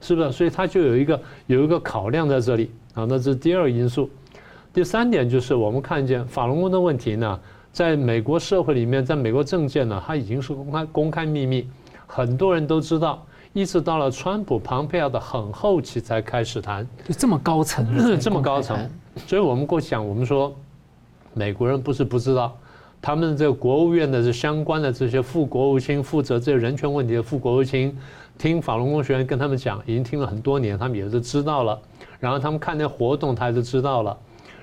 是不是？所以它就有一个有一个考量在这里啊。那这是第二个因素。第三点就是我们看见法轮功的问题呢，在美国社会里面，在美国政界呢，它已经是公开公开秘密，很多人都知道。一直到了川普、庞佩奥的很后期才开始谈，就这么高层，这么高层。所以我们过去讲，我们说美国人不是不知道，他们这个国务院的这相关的这些副国务卿负责这个人权问题的副国务卿，听法轮功学员跟他们讲，已经听了很多年，他们也是知道了。然后他们看那活动，他也是知道了。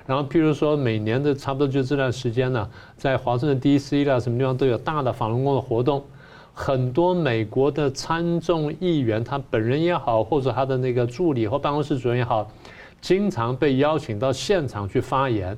然后譬如说，每年的差不多就这段时间呢，在华盛顿 D.C. 啦，什么地方都有大的法轮功的活动。很多美国的参众议员，他本人也好，或者他的那个助理或办公室主任也好，经常被邀请到现场去发言。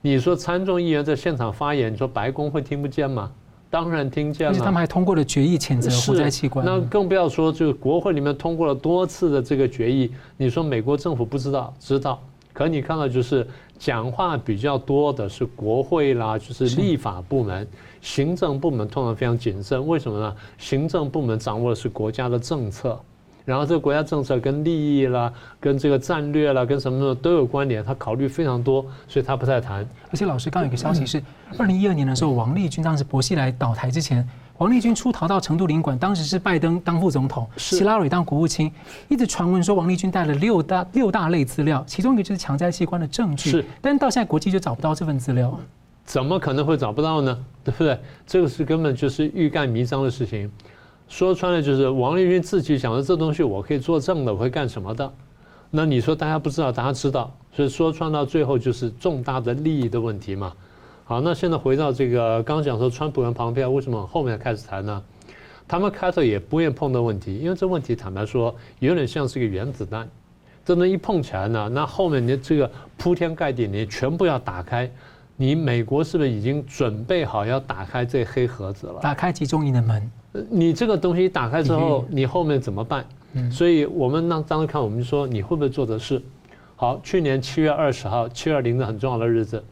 你说参众议员在现场发言，你说白宫会听不见吗？当然听见了。而且他们还通过了决议谴责活摘器官。那更不要说，就是国会里面通过了多次的这个决议。你说美国政府不知道？知道。可你看到就是讲话比较多的是国会啦，就是立法部门。行政部门通常非常谨慎，为什么呢？行政部门掌握的是国家的政策，然后这个国家政策跟利益啦、跟这个战略啦、跟什么的都有关联，他考虑非常多，所以他不太谈。而且老师刚有个消息是，二零一二年的时候，王立军当时薄熙来倒台之前，王立军出逃到成都领馆，当时是拜登当副总统，希拉里当国务卿，一直传闻说王立军带了六大六大类资料，其中一个就是强摘器官的证据，是，但到现在国际就找不到这份资料。怎么可能会找不到呢？对不对？这个是根本就是欲盖弥彰的事情。说穿了就是王立军自己想的这东西我可以作证的，我会干什么的？那你说大家不知道，大家知道，所以说穿到最后就是重大的利益的问题嘛。好，那现在回到这个刚讲说川普跟庞佩奥为什么后面开始谈呢？他们开头也不愿碰的问题，因为这问题坦白说有点像是一个原子弹，真的一碰起来呢，那后面你这个铺天盖地，你全部要打开。你美国是不是已经准备好要打开这黑盒子了？打开集中营的门。你这个东西打开之后，你后面怎么办？嗯所以我们当当时看，我们就说你会不会做的事？好，去年七月二十号，七二零的很重要的日子。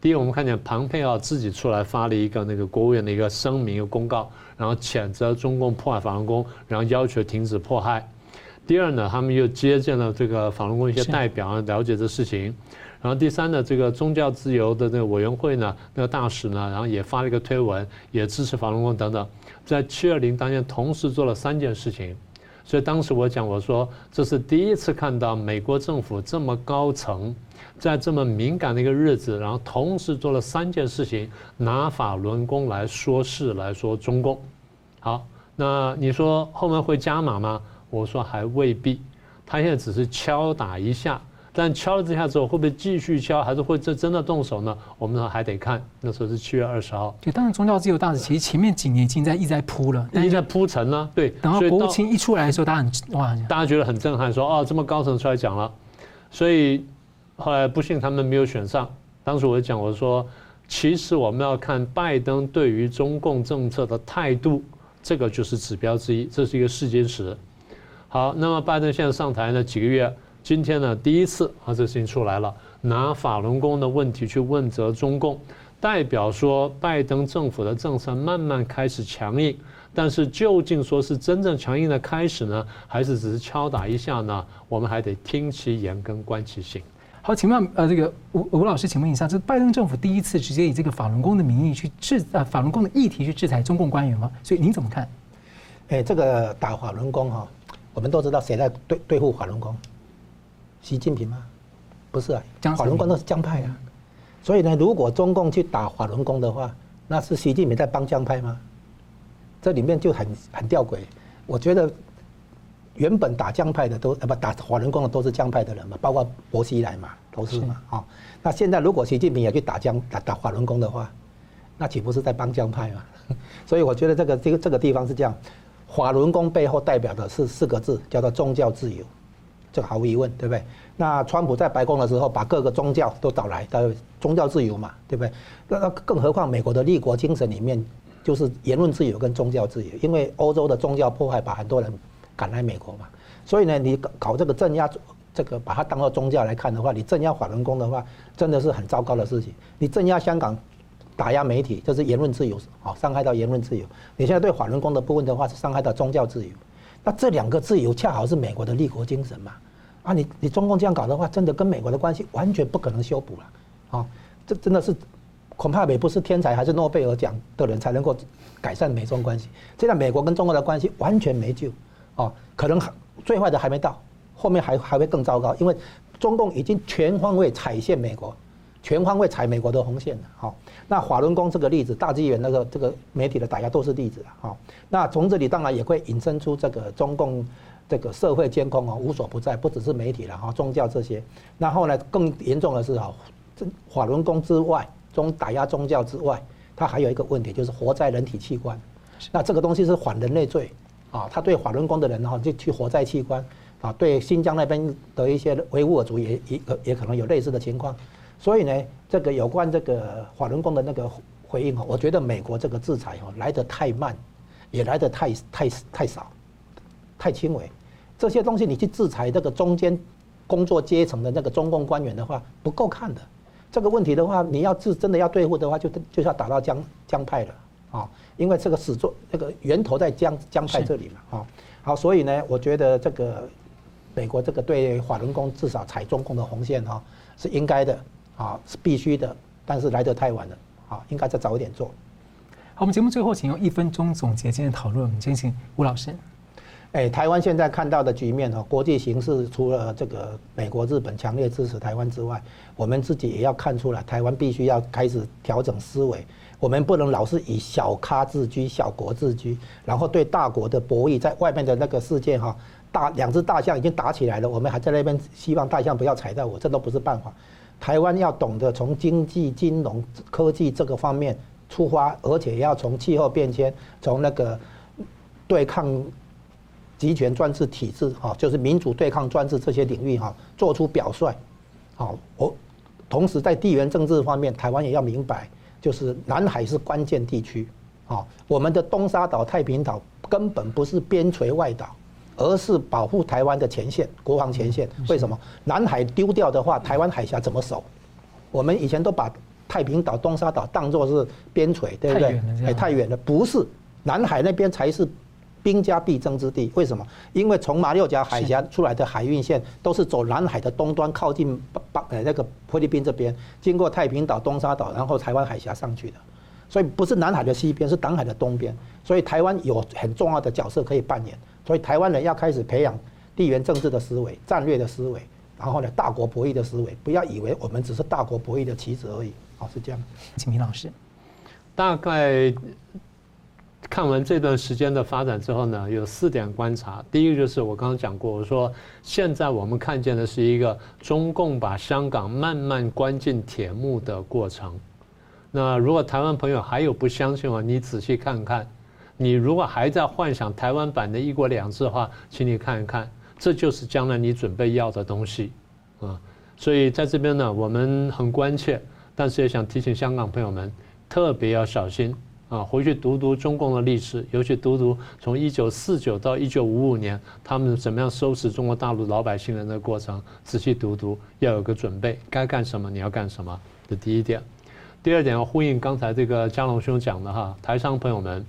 第一，我们看见庞佩奥自己出来发了一个那个国务院的一个声明、一个公告，然后谴责中共破坏法轮功，然后要求停止迫害。第二呢，他们又接见了这个法轮功一些代表，了解这事情。然后第三呢，这个宗教自由的那个委员会呢，那个大使呢，然后也发了一个推文，也支持法轮功等等，在七二零当天同时做了三件事情，所以当时我讲我说这是第一次看到美国政府这么高层，在这么敏感的一个日子，然后同时做了三件事情，拿法轮功来说事来说中共。好，那你说后面会加码吗？我说还未必，他现在只是敲打一下。但敲了这下之后，会不会继续敲，还是会这真的动手呢？我们还得看。那时候是七月二十号。对，当然宗教自由大使其实前面几年已经在一直在铺了，一直在铺陈呢。对，等到国务卿一出来的时候，大家很哇，大家觉得很震撼，说哦，这么高层出来讲了。所以后来不幸他们没有选上。当时我就讲，我说其实我们要看拜登对于中共政策的态度，这个就是指标之一，这是一个试金石。好，那么拜登现在上台呢几个月？今天呢，第一次啊，这事情出来了，拿法轮功的问题去问责中共，代表说拜登政府的政策慢慢开始强硬，但是究竟说是真正强硬的开始呢，还是只是敲打一下呢？我们还得听其言跟观其行。好，请问呃，这个吴吴老师，请问一下，这拜登政府第一次直接以这个法轮功的名义去制呃法轮功的议题去制裁中共官员吗？所以您怎么看？哎，这个打法轮功哈，我们都知道谁在对对付法轮功。习近平吗？不是啊，法轮功都是江派啊。所以呢，如果中共去打法轮功的话，那是习近平在帮江派吗？这里面就很很吊诡。我觉得原本打江派的都呃不打法轮功的都是江派的人嘛，包括薄熙来嘛，都是嘛啊。那现在如果习近平也去打江打打法轮功的话，那岂不是在帮江派嘛？所以我觉得这个这个这个地方是这样，法轮功背后代表的是四个字，叫做宗教自由。这个毫无疑问，对不对？那川普在白宫的时候，把各个宗教都找来，的宗教自由嘛，对不对？那那更何况美国的立国精神里面，就是言论自由跟宗教自由。因为欧洲的宗教迫害，把很多人赶来美国嘛。所以呢，你搞搞这个镇压，这个把它当做宗教来看的话，你镇压法轮功的话，真的是很糟糕的事情。你镇压香港，打压媒体，这是言论自由，好，伤害到言论自由。你现在对法轮功的部分的话，是伤害到宗教自由。那这两个自由恰好是美国的立国精神嘛？啊，你你中共这样搞的话，真的跟美国的关系完全不可能修补了，啊，这真的是恐怕也不是天才还是诺贝尔奖的人才能够改善美中关系。现在美国跟中国的关系完全没救，啊，可能最坏的还没到，后面还还会更糟糕，因为中共已经全方位踩线美国，全方位踩美国的红线的，好，那法轮功这个例子，大纪元那个这个媒体的打压都是例子啊，好，那从这里当然也会引申出这个中共。这个社会监控啊，无所不在，不只是媒体了哈，宗教这些。然后呢，更严重的是啊，这法轮功之外，中打压宗教之外，它还有一个问题，就是活在人体器官。那这个东西是反人类罪啊，他对法轮功的人哈，就去活在器官啊，对新疆那边的一些维吾尔族也也也可能有类似的情况。所以呢，这个有关这个法轮功的那个回应哦，我觉得美国这个制裁哦来得太慢，也来得太太太少，太轻微。这些东西你去制裁这个中间工作阶层的那个中共官员的话，不够看的。这个问题的话，你要是真的要对付的话，就就要打到江江派了啊，因为这个始作这个源头在江江派这里嘛啊。好，所以呢，我觉得这个美国这个对法轮功至少踩中共的红线哈是应该的啊，是必须的，但是来得太晚了啊，应该再早一点做。好，我们节目最后请用一分钟总结今天的讨论，我们先请吴老师。哎，台湾现在看到的局面哈，国际形势除了这个美国、日本强烈支持台湾之外，我们自己也要看出来，台湾必须要开始调整思维。我们不能老是以小咖自居、小国自居，然后对大国的博弈，在外面的那个世界哈，大两只大象已经打起来了，我们还在那边希望大象不要踩到我，这都不是办法。台湾要懂得从经济、金融、科技这个方面出发，而且要从气候变迁、从那个对抗。集权专制体制，哈，就是民主对抗专制这些领域，哈，做出表率，好，我同时在地缘政治方面，台湾也要明白，就是南海是关键地区，啊，我们的东沙岛、太平岛根本不是边陲外岛，而是保护台湾的前线、国防前线。为什么？南海丢掉的话，台湾海峡怎么守？我们以前都把太平岛、东沙岛当作是边陲，对不对？哎，太远了，不是，南海那边才是。兵家必争之地，为什么？因为从马六甲海峡出来的海运线都是走南海的东端，靠近巴呃那个菲律宾这边，经过太平岛、东沙岛，然后台湾海峡上去的。所以不是南海的西边，是南海的东边。所以台湾有很重要的角色可以扮演。所以台湾人要开始培养地缘政治的思维、战略的思维，然后呢，大国博弈的思维，不要以为我们只是大国博弈的棋子而已。好，是这样。请明老师，大概。看完这段时间的发展之后呢，有四点观察。第一个就是我刚刚讲过，我说现在我们看见的是一个中共把香港慢慢关进铁幕的过程。那如果台湾朋友还有不相信我，你仔细看看。你如果还在幻想台湾版的一国两制的话，请你看一看，这就是将来你准备要的东西啊。所以在这边呢，我们很关切，但是也想提醒香港朋友们，特别要小心。啊，回去读读中共的历史，尤其读读从一九四九到一九五五年他们怎么样收拾中国大陆老百姓的那个过程，仔细读读，要有个准备，该干什么你要干什么。这第一点，第二点要呼应刚才这个江龙兄讲的哈，台商朋友们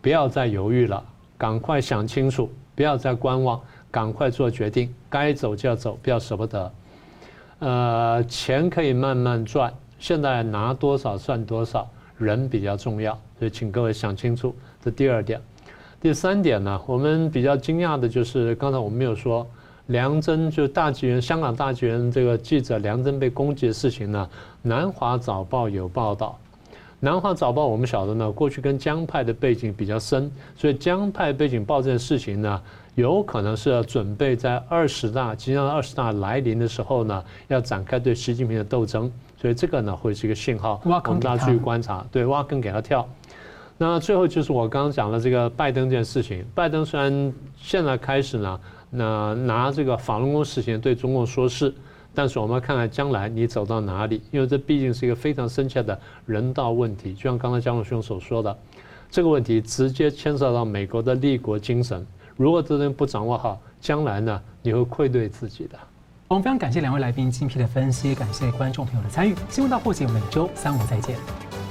不要再犹豫了，赶快想清楚，不要再观望，赶快做决定，该走就要走，不要舍不得。呃，钱可以慢慢赚，现在拿多少算多少。人比较重要，所以请各位想清楚。这第二点，第三点呢，我们比较惊讶的就是刚才我们没有说梁真，就大纪元香港大纪元这个记者梁真被攻击的事情呢。南华早报有报道，南华早报我们晓得呢，过去跟江派的背景比较深，所以江派背景报这件事情呢，有可能是要准备在二十大即将二十大来临的时候呢，要展开对习近平的斗争。所以这个呢，会是一个信号，我们大家去观察。对，挖坑给他跳。那最后就是我刚刚讲的这个拜登这件事情。拜登虽然现在开始呢，那拿这个法轮功事情对中共说事，但是我们要看看将来你走到哪里，因为这毕竟是一个非常深切的人道问题。就像刚才江龙兄所说的，这个问题直接牵涉到美国的立国精神。如果这人不掌握好，将来呢，你会愧对自己的。我们非常感谢两位来宾精辟的分析，感谢观众朋友的参与。新闻大破解，每周三五再见。